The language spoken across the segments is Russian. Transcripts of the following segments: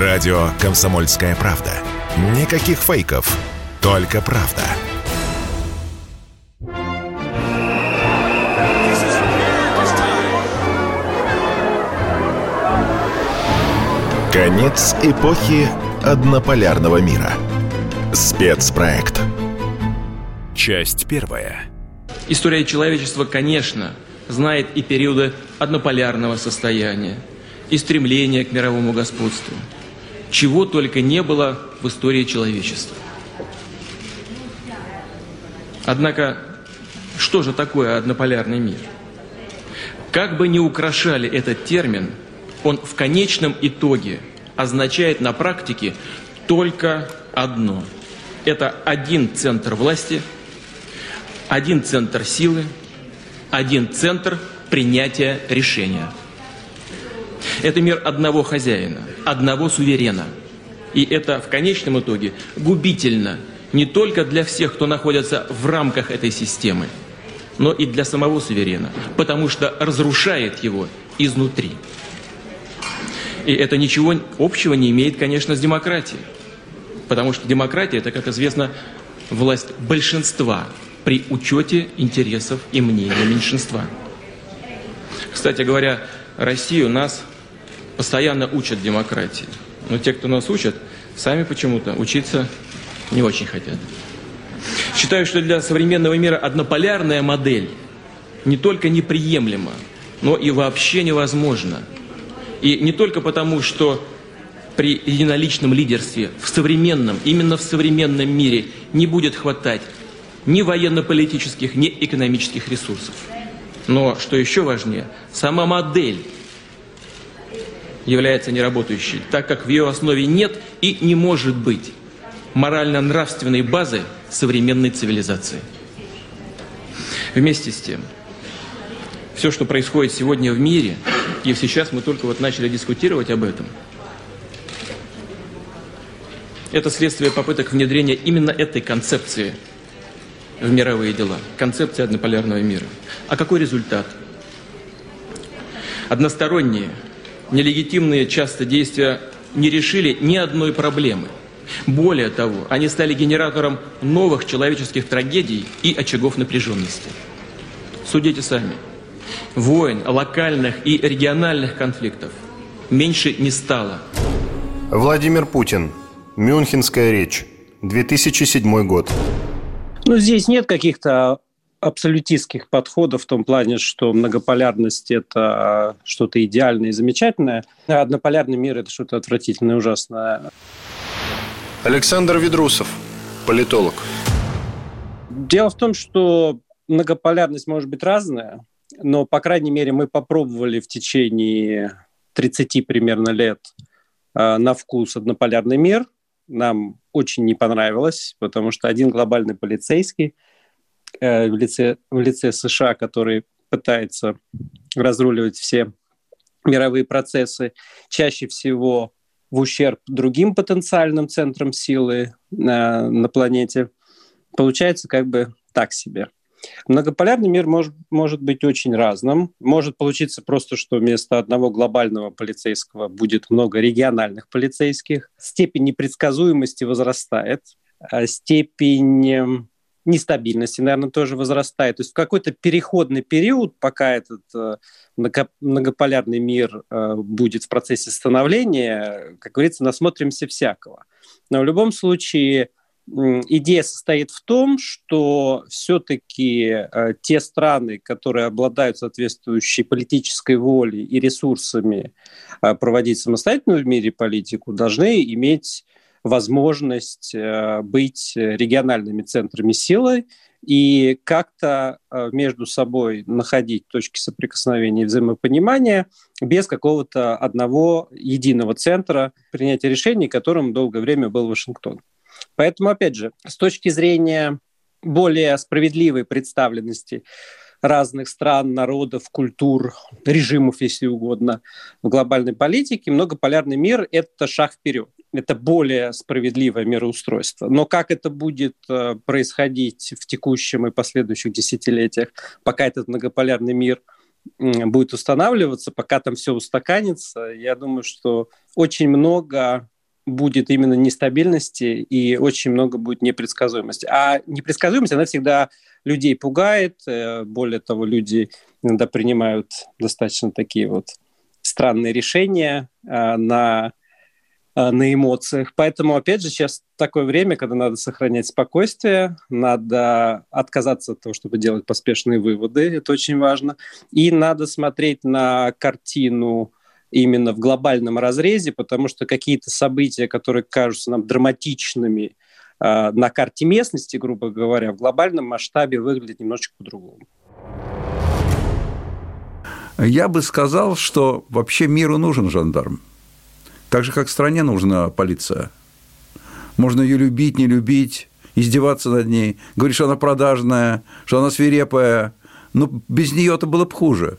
Радио «Комсомольская правда». Никаких фейков, только правда. Конец эпохи однополярного мира. Спецпроект. Часть первая. История человечества, конечно, знает и периоды однополярного состояния, и стремления к мировому господству. Чего только не было в истории человечества. Однако, что же такое однополярный мир? Как бы ни украшали этот термин, он в конечном итоге означает на практике только одно. Это один центр власти, один центр силы, один центр принятия решения. Это мир одного хозяина, одного суверена. И это в конечном итоге губительно не только для всех, кто находится в рамках этой системы, но и для самого суверена, потому что разрушает его изнутри. И это ничего общего не имеет, конечно, с демократией. Потому что демократия – это, как известно, власть большинства при учете интересов и мнений меньшинства. Кстати говоря, Россию нас постоянно учат демократии. Но те, кто нас учат, сами почему-то учиться не очень хотят. Считаю, что для современного мира однополярная модель не только неприемлема, но и вообще невозможна. И не только потому, что при единоличном лидерстве в современном, именно в современном мире не будет хватать ни военно-политических, ни экономических ресурсов. Но, что еще важнее, сама модель является неработающей, так как в ее основе нет и не может быть морально-нравственной базы современной цивилизации. Вместе с тем, все, что происходит сегодня в мире, и сейчас мы только вот начали дискутировать об этом, это следствие попыток внедрения именно этой концепции в мировые дела, концепции однополярного мира. А какой результат? Односторонние, нелегитимные часто действия не решили ни одной проблемы. Более того, они стали генератором новых человеческих трагедий и очагов напряженности. Судите сами. Войн, локальных и региональных конфликтов меньше не стало. Владимир Путин. Мюнхенская речь. 2007 год. Ну, здесь нет каких-то абсолютистских подходов в том плане, что многополярность – это что-то идеальное и замечательное, а однополярный мир – это что-то отвратительное и ужасное. Александр Ведрусов, политолог. Дело в том, что многополярность может быть разная, но, по крайней мере, мы попробовали в течение 30 примерно лет э, на вкус однополярный мир. Нам очень не понравилось, потому что один глобальный полицейский э, в, лице, в лице США, который пытается разруливать все мировые процессы, чаще всего в ущерб другим потенциальным центрам силы на, на планете, получается как бы так себе. Многополярный мир может, может быть очень разным. Может получиться просто, что вместо одного глобального полицейского будет много региональных полицейских. Степень непредсказуемости возрастает, а степень эм, нестабильности, наверное, тоже возрастает. То есть в какой-то переходный период, пока этот э, многополярный мир э, будет в процессе становления, как говорится, насмотримся всякого. Но в любом случае идея состоит в том, что все-таки э, те страны, которые обладают соответствующей политической волей и ресурсами проводить самостоятельную в мире политику, должны иметь возможность э, быть региональными центрами силы и как-то между собой находить точки соприкосновения и взаимопонимания без какого-то одного единого центра принятия решений, которым долгое время был Вашингтон. Поэтому, опять же, с точки зрения более справедливой представленности разных стран, народов, культур, режимов, если угодно, в глобальной политике, многополярный мир – это шаг вперед. Это более справедливое мироустройство. Но как это будет э, происходить в текущем и последующих десятилетиях, пока этот многополярный мир будет устанавливаться, пока там все устаканится, я думаю, что очень много будет именно нестабильности и очень много будет непредсказуемости. А непредсказуемость, она всегда людей пугает. Э, более того, люди иногда принимают достаточно такие вот странные решения э, на, на эмоциях. Поэтому, опять же, сейчас такое время, когда надо сохранять спокойствие, надо отказаться от того, чтобы делать поспешные выводы, это очень важно, и надо смотреть на картину именно в глобальном разрезе, потому что какие-то события, которые кажутся нам драматичными э, на карте местности, грубо говоря, в глобальном масштабе выглядят немножечко по-другому. Я бы сказал, что вообще миру нужен жандарм. Так же, как стране нужна полиция. Можно ее любить, не любить, издеваться над ней, говорить, что она продажная, что она свирепая. Но без нее это было бы хуже.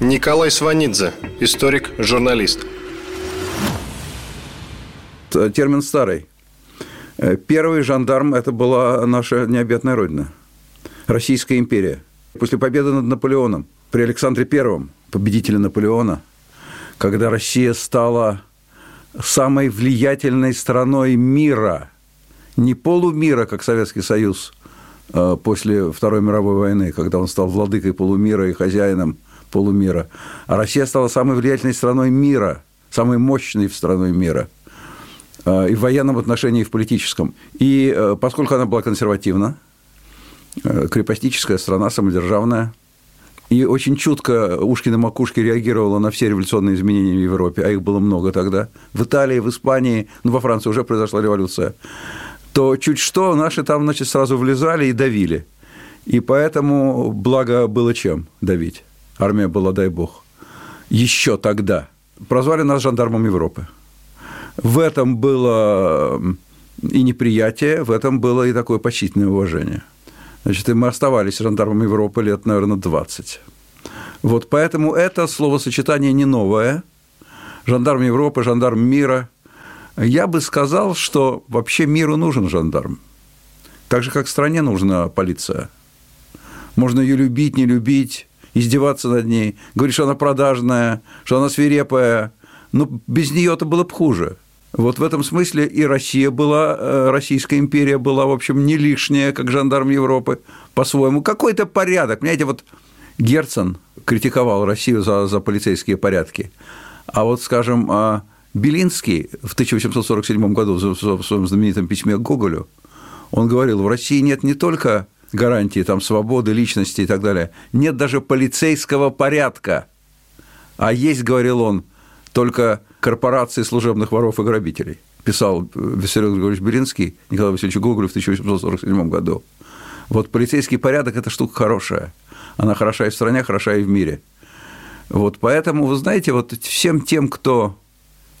Николай Сванидзе, историк, журналист. Термин старый. Э, первый жандарм – это была наша необъятная родина. Российская империя. После победы над Наполеоном, при Александре Первом, победителе Наполеона, когда Россия стала самой влиятельной страной мира, не полумира, как Советский Союз э, после Второй мировой войны, когда он стал владыкой полумира и хозяином полумира. А Россия стала самой влиятельной страной мира, самой мощной страной мира а, и в военном отношении, и в политическом. И э, поскольку она была консервативна, э, крепостическая страна, самодержавная, и очень чутко ушки на макушке реагировала на все революционные изменения в Европе, а их было много тогда, в Италии, в Испании, ну, во Франции уже произошла революция, то чуть что наши там, значит, сразу влезали и давили. И поэтому благо было чем давить. Армия была, дай бог. Еще тогда. Прозвали нас жандармом Европы. В этом было и неприятие, в этом было и такое почтительное уважение. Значит, и мы оставались жандармом Европы лет, наверное, 20. Вот поэтому это словосочетание не новое. Жандарм Европы, жандарм мира. Я бы сказал, что вообще миру нужен жандарм. Так же, как стране нужна полиция. Можно ее любить, не любить, издеваться над ней, говорить, что она продажная, что она свирепая. Но без нее это было бы хуже. Вот в этом смысле и Россия была, э, Российская империя была, в общем, не лишняя, как жандарм Европы, по-своему. Какой-то порядок. Понимаете, вот Герцен критиковал Россию за, за полицейские порядки. А вот, скажем, а Белинский в 1847 году в своем знаменитом письме к Гоголю, он говорил, в России нет не только гарантии там, свободы личности и так далее. Нет даже полицейского порядка. А есть, говорил он, только корпорации служебных воров и грабителей. Писал Виссарион Григорьевич Белинский Николай Васильевич Гоголю в 1847 году. Вот полицейский порядок – это штука хорошая. Она хороша и в стране, хороша и в мире. Вот поэтому, вы знаете, вот всем тем, кто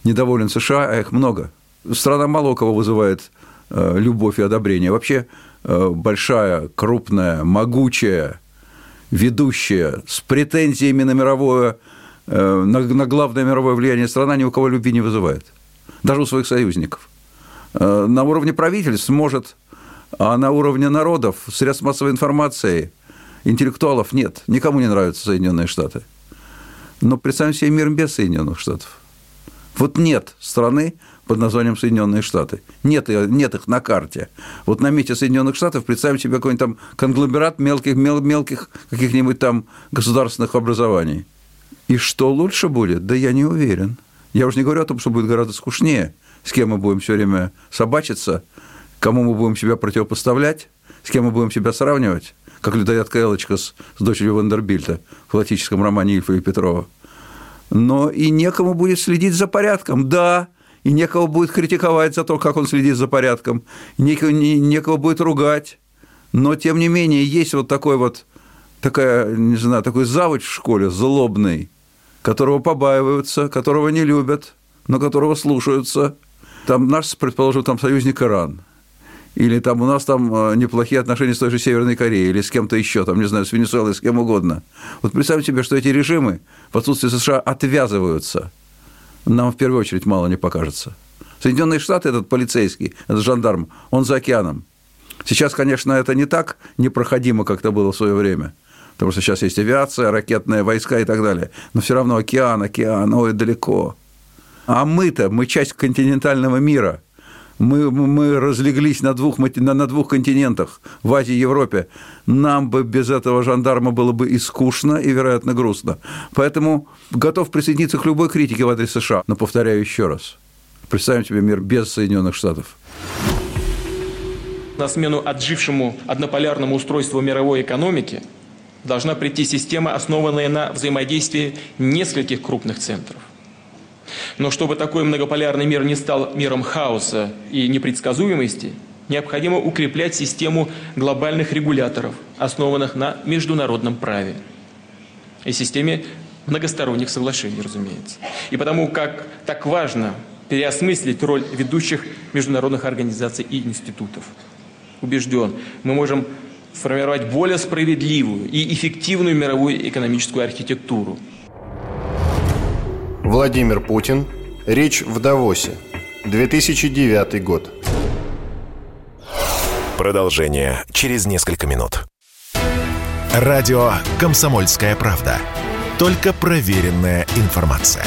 недоволен США, а их много, страна мало кого вызывает э, любовь и одобрение. Вообще Э, большая, крупная, могучая, ведущая, с претензиями на мировое, э, на, на главное мировое влияние страна ни у кого любви не вызывает. Даже у своих союзников. Э, на уровне правительств может, а на уровне народов, средств массовой информации, интеллектуалов нет. Никому не нравятся Соединенные Штаты. Но представим себе мир без Соединенных Штатов. Вот нет страны, под названием Соединенные Штаты. Нет, нет их на карте. Вот на месте Соединенных Штатов представим себе какой-нибудь там конгломерат мелких, мел, мелких каких-нибудь там государственных образований. И что лучше будет? Да я не уверен. Я уже не говорю о том, что будет гораздо скучнее, с кем мы будем все время собачиться, кому мы будем себя противопоставлять, с кем мы будем себя сравнивать, как людоедка Элочка с, с дочерью Вандербильта в классическом романе Ильфа и Петрова. Но и некому будет следить за порядком. Да, и некого будет критиковать за то, как он следит за порядком, некого, некого будет ругать. Но, тем не менее, есть вот такой вот, такая, не знаю, такой завуч в школе, злобный, которого побаиваются, которого не любят, но которого слушаются. Там наш, предположим, там союзник Иран. Или там у нас там э, неплохие отношения с той же Северной Кореей, или с кем-то еще, там, не знаю, с Венесуэлой, с кем угодно. Вот представьте себе, что эти режимы в отсутствии США отвязываются – нам в первую очередь мало не покажется. Соединенные Штаты, этот полицейский, этот жандарм, он за океаном. Сейчас, конечно, это не так непроходимо, как это было в свое время. Потому что сейчас есть авиация, ракетные войска и так далее. Но все равно океан, океан, ой, далеко. А мы-то, мы часть континентального мира. Мы, мы разлеглись на двух, на, двух континентах, в Азии и Европе. Нам бы без этого жандарма было бы и скучно, и, вероятно, грустно. Поэтому готов присоединиться к любой критике в адрес США. Но повторяю еще раз. Представим себе мир без Соединенных Штатов. На смену отжившему однополярному устройству мировой экономики должна прийти система, основанная на взаимодействии нескольких крупных центров. Но чтобы такой многополярный мир не стал миром хаоса и непредсказуемости, необходимо укреплять систему глобальных регуляторов, основанных на международном праве и системе многосторонних соглашений, разумеется. И потому как так важно переосмыслить роль ведущих международных организаций и институтов – убежден, мы можем сформировать более справедливую и эффективную мировую экономическую архитектуру. Владимир Путин. Речь в Давосе. 2009 год. Продолжение через несколько минут. Радио «Комсомольская правда». Только проверенная информация.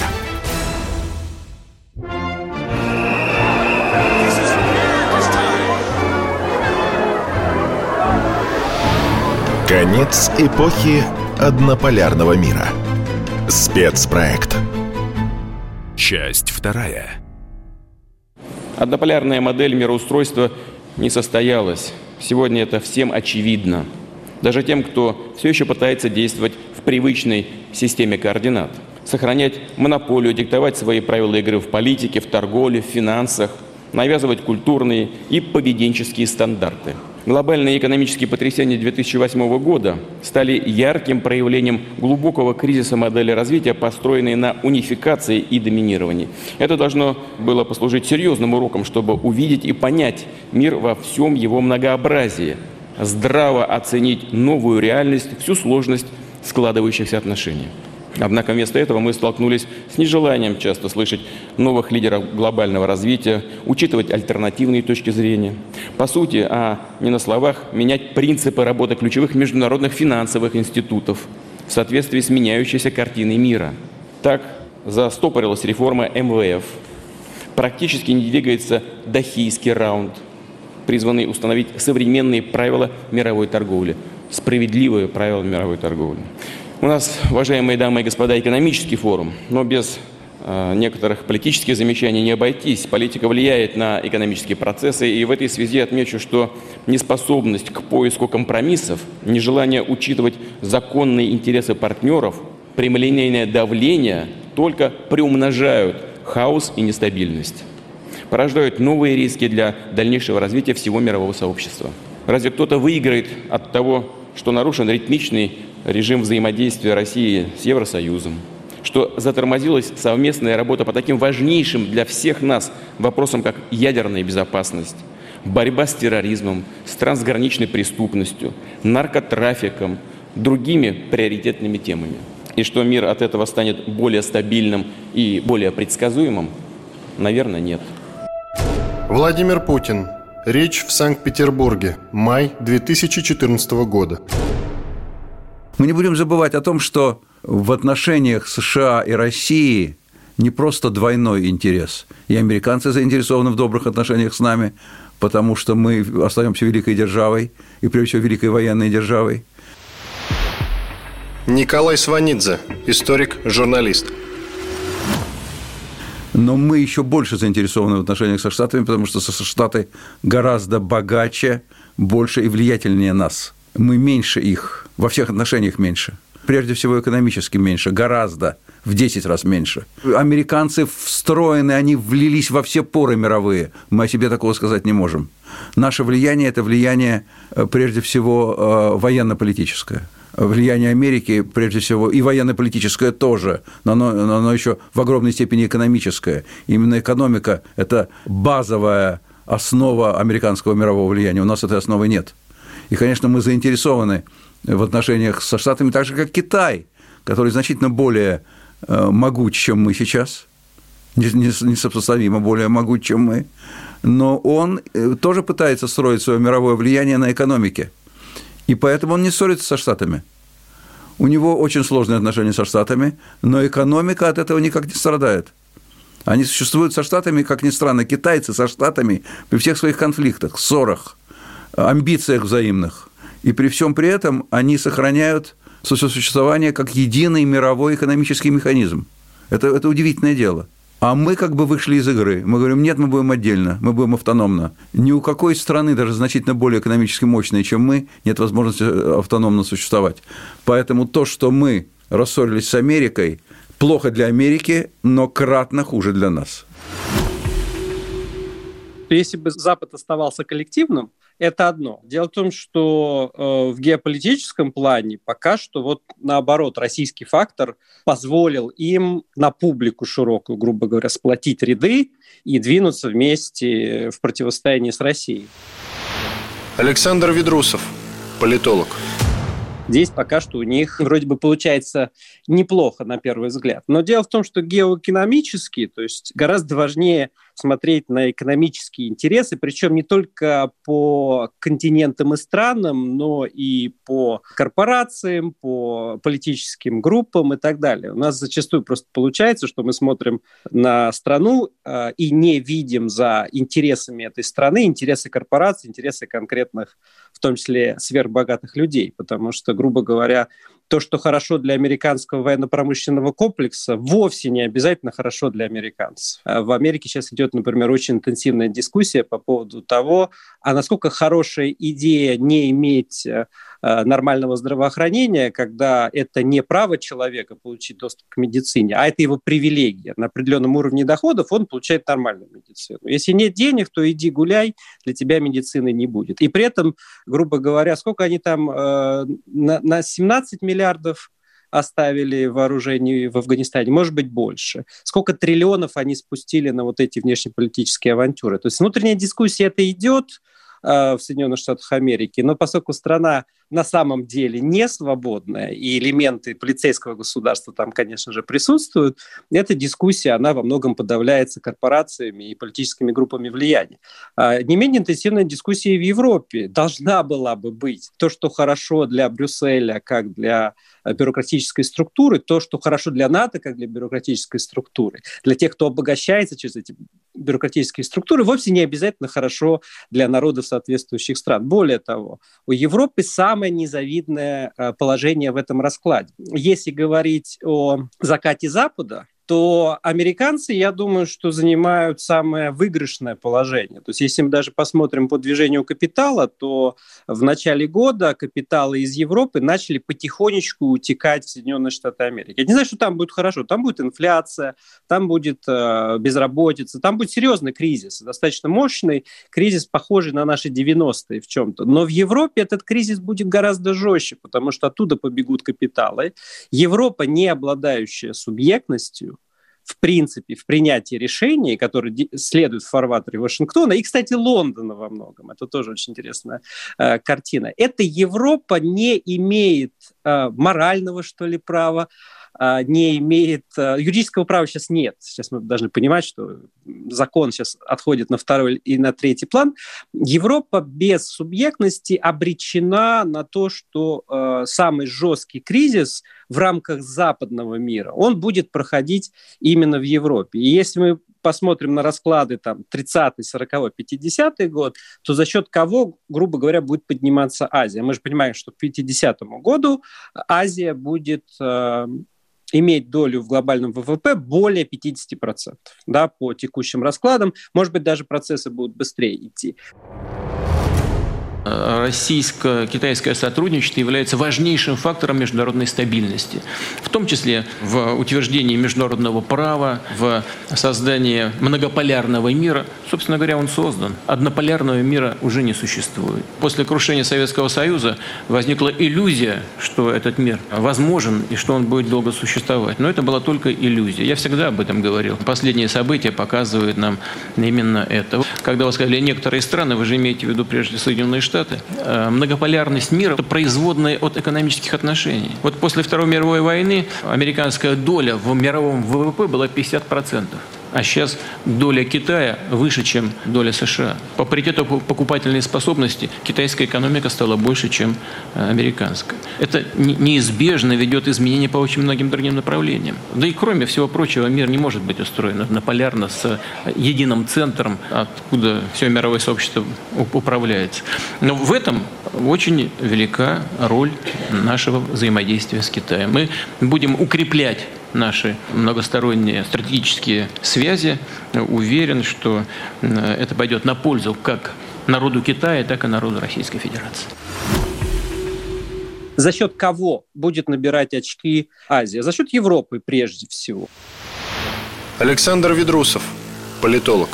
Конец эпохи однополярного мира. Спецпроект. Часть вторая. Однополярная модель мироустройства не состоялась. Сегодня это всем очевидно. Даже тем, кто все еще пытается действовать в привычной системе координат. Сохранять монополию, диктовать свои правила игры в политике, в торговле, в финансах, навязывать культурные и поведенческие стандарты – Глобальные экономические потрясения 2008 года стали ярким проявлением глубокого кризиса модели развития, построенной на унификации и доминировании. Это должно было послужить серьезным уроком, чтобы увидеть и понять мир во всем его многообразии, здраво оценить новую реальность, всю сложность складывающихся отношений. Однако вместо этого мы столкнулись с нежеланием часто слышать новых лидеров глобального развития, учитывать альтернативные точки зрения. По сути, а не на словах, менять принципы работы ключевых международных финансовых институтов в соответствии с меняющейся картиной мира. Так застопорилась реформа МВФ. Практически не двигается Дахийский раунд, призванный установить современные правила мировой торговли, справедливые правила мировой торговли. У нас, уважаемые дамы и господа, экономический форум, но без э, некоторых политических замечаний не обойтись. Политика влияет на экономические процессы, и в этой связи отмечу, что неспособность к поиску компромиссов, нежелание учитывать законные интересы партнеров, прямолинейное давление только приумножают хаос и нестабильность, порождают новые риски для дальнейшего развития всего мирового сообщества. Разве кто-то выиграет от того, что нарушен ритмичный режим взаимодействия России с Евросоюзом, что затормозилась совместная работа по таким важнейшим для всех нас вопросам, как ядерная безопасность, борьба с терроризмом, с трансграничной преступностью, наркотрафиком, другими приоритетными темами. И что мир от этого станет более стабильным и более предсказуемым, наверное, нет. Владимир Путин. Речь в Санкт-Петербурге. Май 2014 года. Мы не будем забывать о том, что в отношениях США и России не просто двойной интерес. И американцы заинтересованы в добрых отношениях с нами, потому что мы остаемся великой державой, и прежде всего великой военной державой. Николай Сванидзе, историк, журналист. Но мы еще больше заинтересованы в отношениях со Штатами, потому что Штаты гораздо богаче, больше и влиятельнее нас – мы меньше их, во всех отношениях меньше. Прежде всего, экономически меньше, гораздо, в 10 раз меньше. Американцы встроены, они влились во все поры мировые. Мы о себе такого сказать не можем. Наше влияние – это влияние, э, прежде всего, э, военно-политическое влияние Америки, прежде всего, и военно-политическое тоже, но оно, но оно еще в огромной степени экономическое. Именно экономика – это базовая основа американского мирового влияния. У нас этой основы нет. И, конечно, мы заинтересованы в отношениях со Штатами так же, как Китай, который значительно более э, могуч, чем мы сейчас, несопоставимо более могуч, чем мы, но он э, тоже пытается строить свое мировое влияние на экономике. И поэтому он не ссорится со Штатами. У него очень сложные отношения со Штатами, но экономика от этого никак не страдает. Они существуют со Штатами, как ни странно, китайцы со Штатами при всех своих конфликтах, ссорах, амбициях взаимных. И при всем при этом они сохраняют сосуществование как единый мировой экономический механизм. Это, это удивительное дело. А мы как бы вышли из игры. Мы говорим, нет, мы будем отдельно, мы будем автономно. Ни у какой страны, даже значительно более экономически мощной, чем мы, нет возможности э, автономно существовать. Поэтому то, что мы рассорились с Америкой, плохо для Америки, но кратно хуже для нас. Если бы Запад оставался коллективным, это одно. Дело в том, что э, в геополитическом плане пока что вот наоборот российский фактор позволил им на публику широкую, грубо говоря, сплотить ряды и двинуться вместе в противостоянии с Россией. Александр Ведрусов, политолог. Здесь пока что у них вроде бы получается неплохо на первый взгляд. Но дело в том, что геоэкономически, то есть гораздо важнее смотреть на экономические интересы, причем не только по континентам и странам, но и по корпорациям, по политическим группам и так далее. У нас зачастую просто получается, что мы смотрим на страну э, и не видим за интересами этой страны интересы корпораций, интересы конкретных, в том числе сверхбогатых людей, потому что, грубо говоря, то, что хорошо для американского военно-промышленного комплекса, вовсе не обязательно хорошо для американцев. А в Америке сейчас идет, например, очень интенсивная дискуссия по поводу того, а насколько хорошая идея не иметь э, нормального здравоохранения, когда это не право человека получить доступ к медицине, а это его привилегия. На определенном уровне доходов он получает нормальную медицину. Если нет денег, то иди гуляй, для тебя медицины не будет. И при этом, грубо говоря, сколько они там э, на, на 17 миллиардов оставили вооружений в Афганистане, может быть, больше. Сколько триллионов они спустили на вот эти внешнеполитические авантюры. То есть внутренняя дискуссия это идет, в Соединенных Штатах Америки. Но поскольку страна на самом деле не свободная, и элементы полицейского государства там, конечно же, присутствуют, эта дискуссия, она во многом подавляется корпорациями и политическими группами влияния. А не менее интенсивная дискуссия в Европе должна была бы быть. То, что хорошо для Брюсселя, как для Э, бюрократической структуры, то, что хорошо для НАТО, как для бюрократической структуры, для тех, кто обогащается через эти бюрократические структуры, вовсе не обязательно хорошо для народов соответствующих стран. Более того, у Европы самое незавидное э, положение в этом раскладе. Если говорить о закате Запада, то американцы, я думаю, что занимают самое выигрышное положение. То есть если мы даже посмотрим по движению капитала, то в начале года капиталы из Европы начали потихонечку утекать в Соединенные Штаты Америки. Я не знаю, что там будет хорошо. Там будет инфляция, там будет э, безработица, там будет серьезный кризис, достаточно мощный кризис, похожий на наши 90-е в чем-то. Но в Европе этот кризис будет гораздо жестче, потому что оттуда побегут капиталы. Европа, не обладающая субъектностью, в принципе, в принятии решений, которые следуют в фарватере Вашингтона, и, кстати, Лондона во многом, это тоже очень интересная э, картина. Эта Европа не имеет э, морального, что ли, права, не имеет... А, юридического права сейчас нет. Сейчас мы должны понимать, что закон сейчас отходит на второй и на третий план. Европа без субъектности обречена на то, что э, самый жесткий кризис в рамках западного мира, он будет проходить именно в Европе. И если мы посмотрим на расклады там 30-й, 40-й, 50-й год, то за счет кого, грубо говоря, будет подниматься Азия? Мы же понимаем, что к 50-му году Азия будет иметь долю в глобальном ВВП более 50%, да, по текущим раскладам. Может быть, даже процессы будут быстрее идти российско-китайское сотрудничество является важнейшим фактором международной стабильности, в том числе в утверждении международного права, в создании многополярного мира. Собственно говоря, он создан. Однополярного мира уже не существует. После крушения Советского Союза возникла иллюзия, что этот мир возможен и что он будет долго существовать. Но это была только иллюзия. Я всегда об этом говорил. Последние события показывают нам именно это. Когда вы сказали некоторые страны, вы же имеете в виду прежде Соединенные Штаты, Штаты, э, многополярность мира – это производная от экономических отношений. Вот после Второй мировой войны американская доля в мировом ВВП была 50%. А сейчас доля Китая выше, чем доля США. По паритету покупательной способности китайская экономика стала больше, чем э, американская. Это неизбежно ведет изменения по очень многим другим направлениям. Да и кроме всего прочего, мир не может быть устроен однополярно с единым центром, откуда все мировое сообщество управляется. Но в этом очень велика роль нашего взаимодействия с Китаем. Мы будем укреплять наши многосторонние стратегические связи. Уверен, что это пойдет на пользу как народу Китая, так и народу Российской Федерации. За счет кого будет набирать очки Азия? За счет Европы прежде всего. Александр Ведрусов, политолог.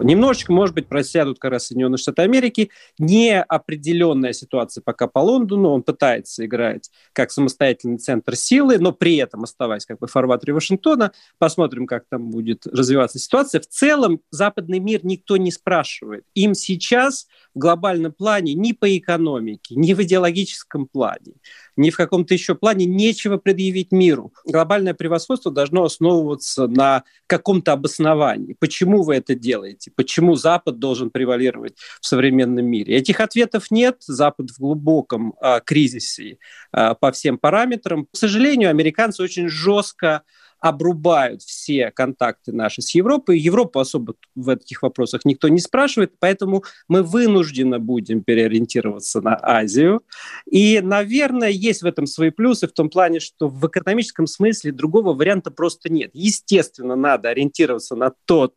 Немножечко, может быть, просядут как раз Соединенные Штаты Америки. Неопределенная ситуация пока по Лондону. Он пытается играть как самостоятельный центр силы, но при этом оставаясь как бы в фарватере Вашингтона. Посмотрим, как там будет развиваться ситуация. В целом западный мир никто не спрашивает. Им сейчас в глобальном плане ни по экономике, ни в идеологическом плане, ни в каком-то еще плане нечего предъявить миру. Глобальное превосходство должно основываться на каком-то обосновании. Почему вы это делаете? Почему Запад должен превалировать в современном мире? Этих ответов нет. Запад в глубоком а, кризисе а, по всем параметрам. К сожалению, американцы очень жестко обрубают все контакты наши с Европой. Европу особо в этих вопросах никто не спрашивает, поэтому мы вынуждены будем переориентироваться на Азию. И, наверное, есть в этом свои плюсы в том плане, что в экономическом смысле другого варианта просто нет. Естественно, надо ориентироваться на тот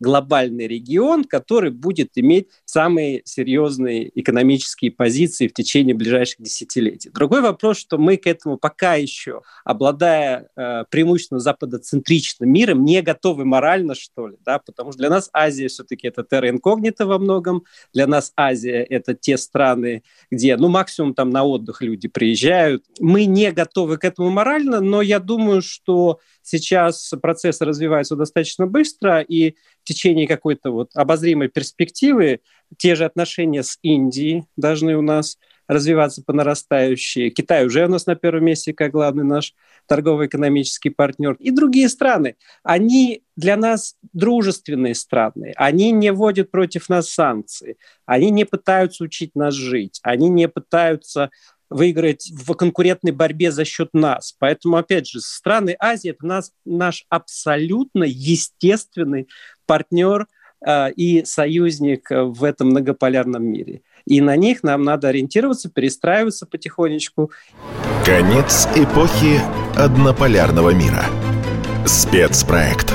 глобальный регион, который будет иметь самые серьезные экономические позиции в течение ближайших десятилетий. Другой вопрос, что мы к этому пока еще, обладая э, преимущественно западоцентричным миром, не готовы морально, что ли, да, потому что для нас Азия все-таки это терра инкогнита во многом, для нас Азия это те страны, где, ну, максимум там на отдых люди приезжают. Мы не готовы к этому морально, но я думаю, что сейчас процессы развиваются достаточно быстро, и в течение какой-то вот обозримой перспективы те же отношения с Индией должны у нас развиваться по нарастающей. Китай уже у нас на первом месте как главный наш торгово-экономический партнер. И другие страны. Они для нас дружественные страны. Они не вводят против нас санкции. Они не пытаются учить нас жить. Они не пытаются выиграть в конкурентной борьбе за счет нас. Поэтому, опять же, страны Азии – это нас, наш абсолютно естественный партнер э, и союзник в этом многополярном мире. И на них нам надо ориентироваться, перестраиваться потихонечку. Конец эпохи однополярного мира. Спецпроект.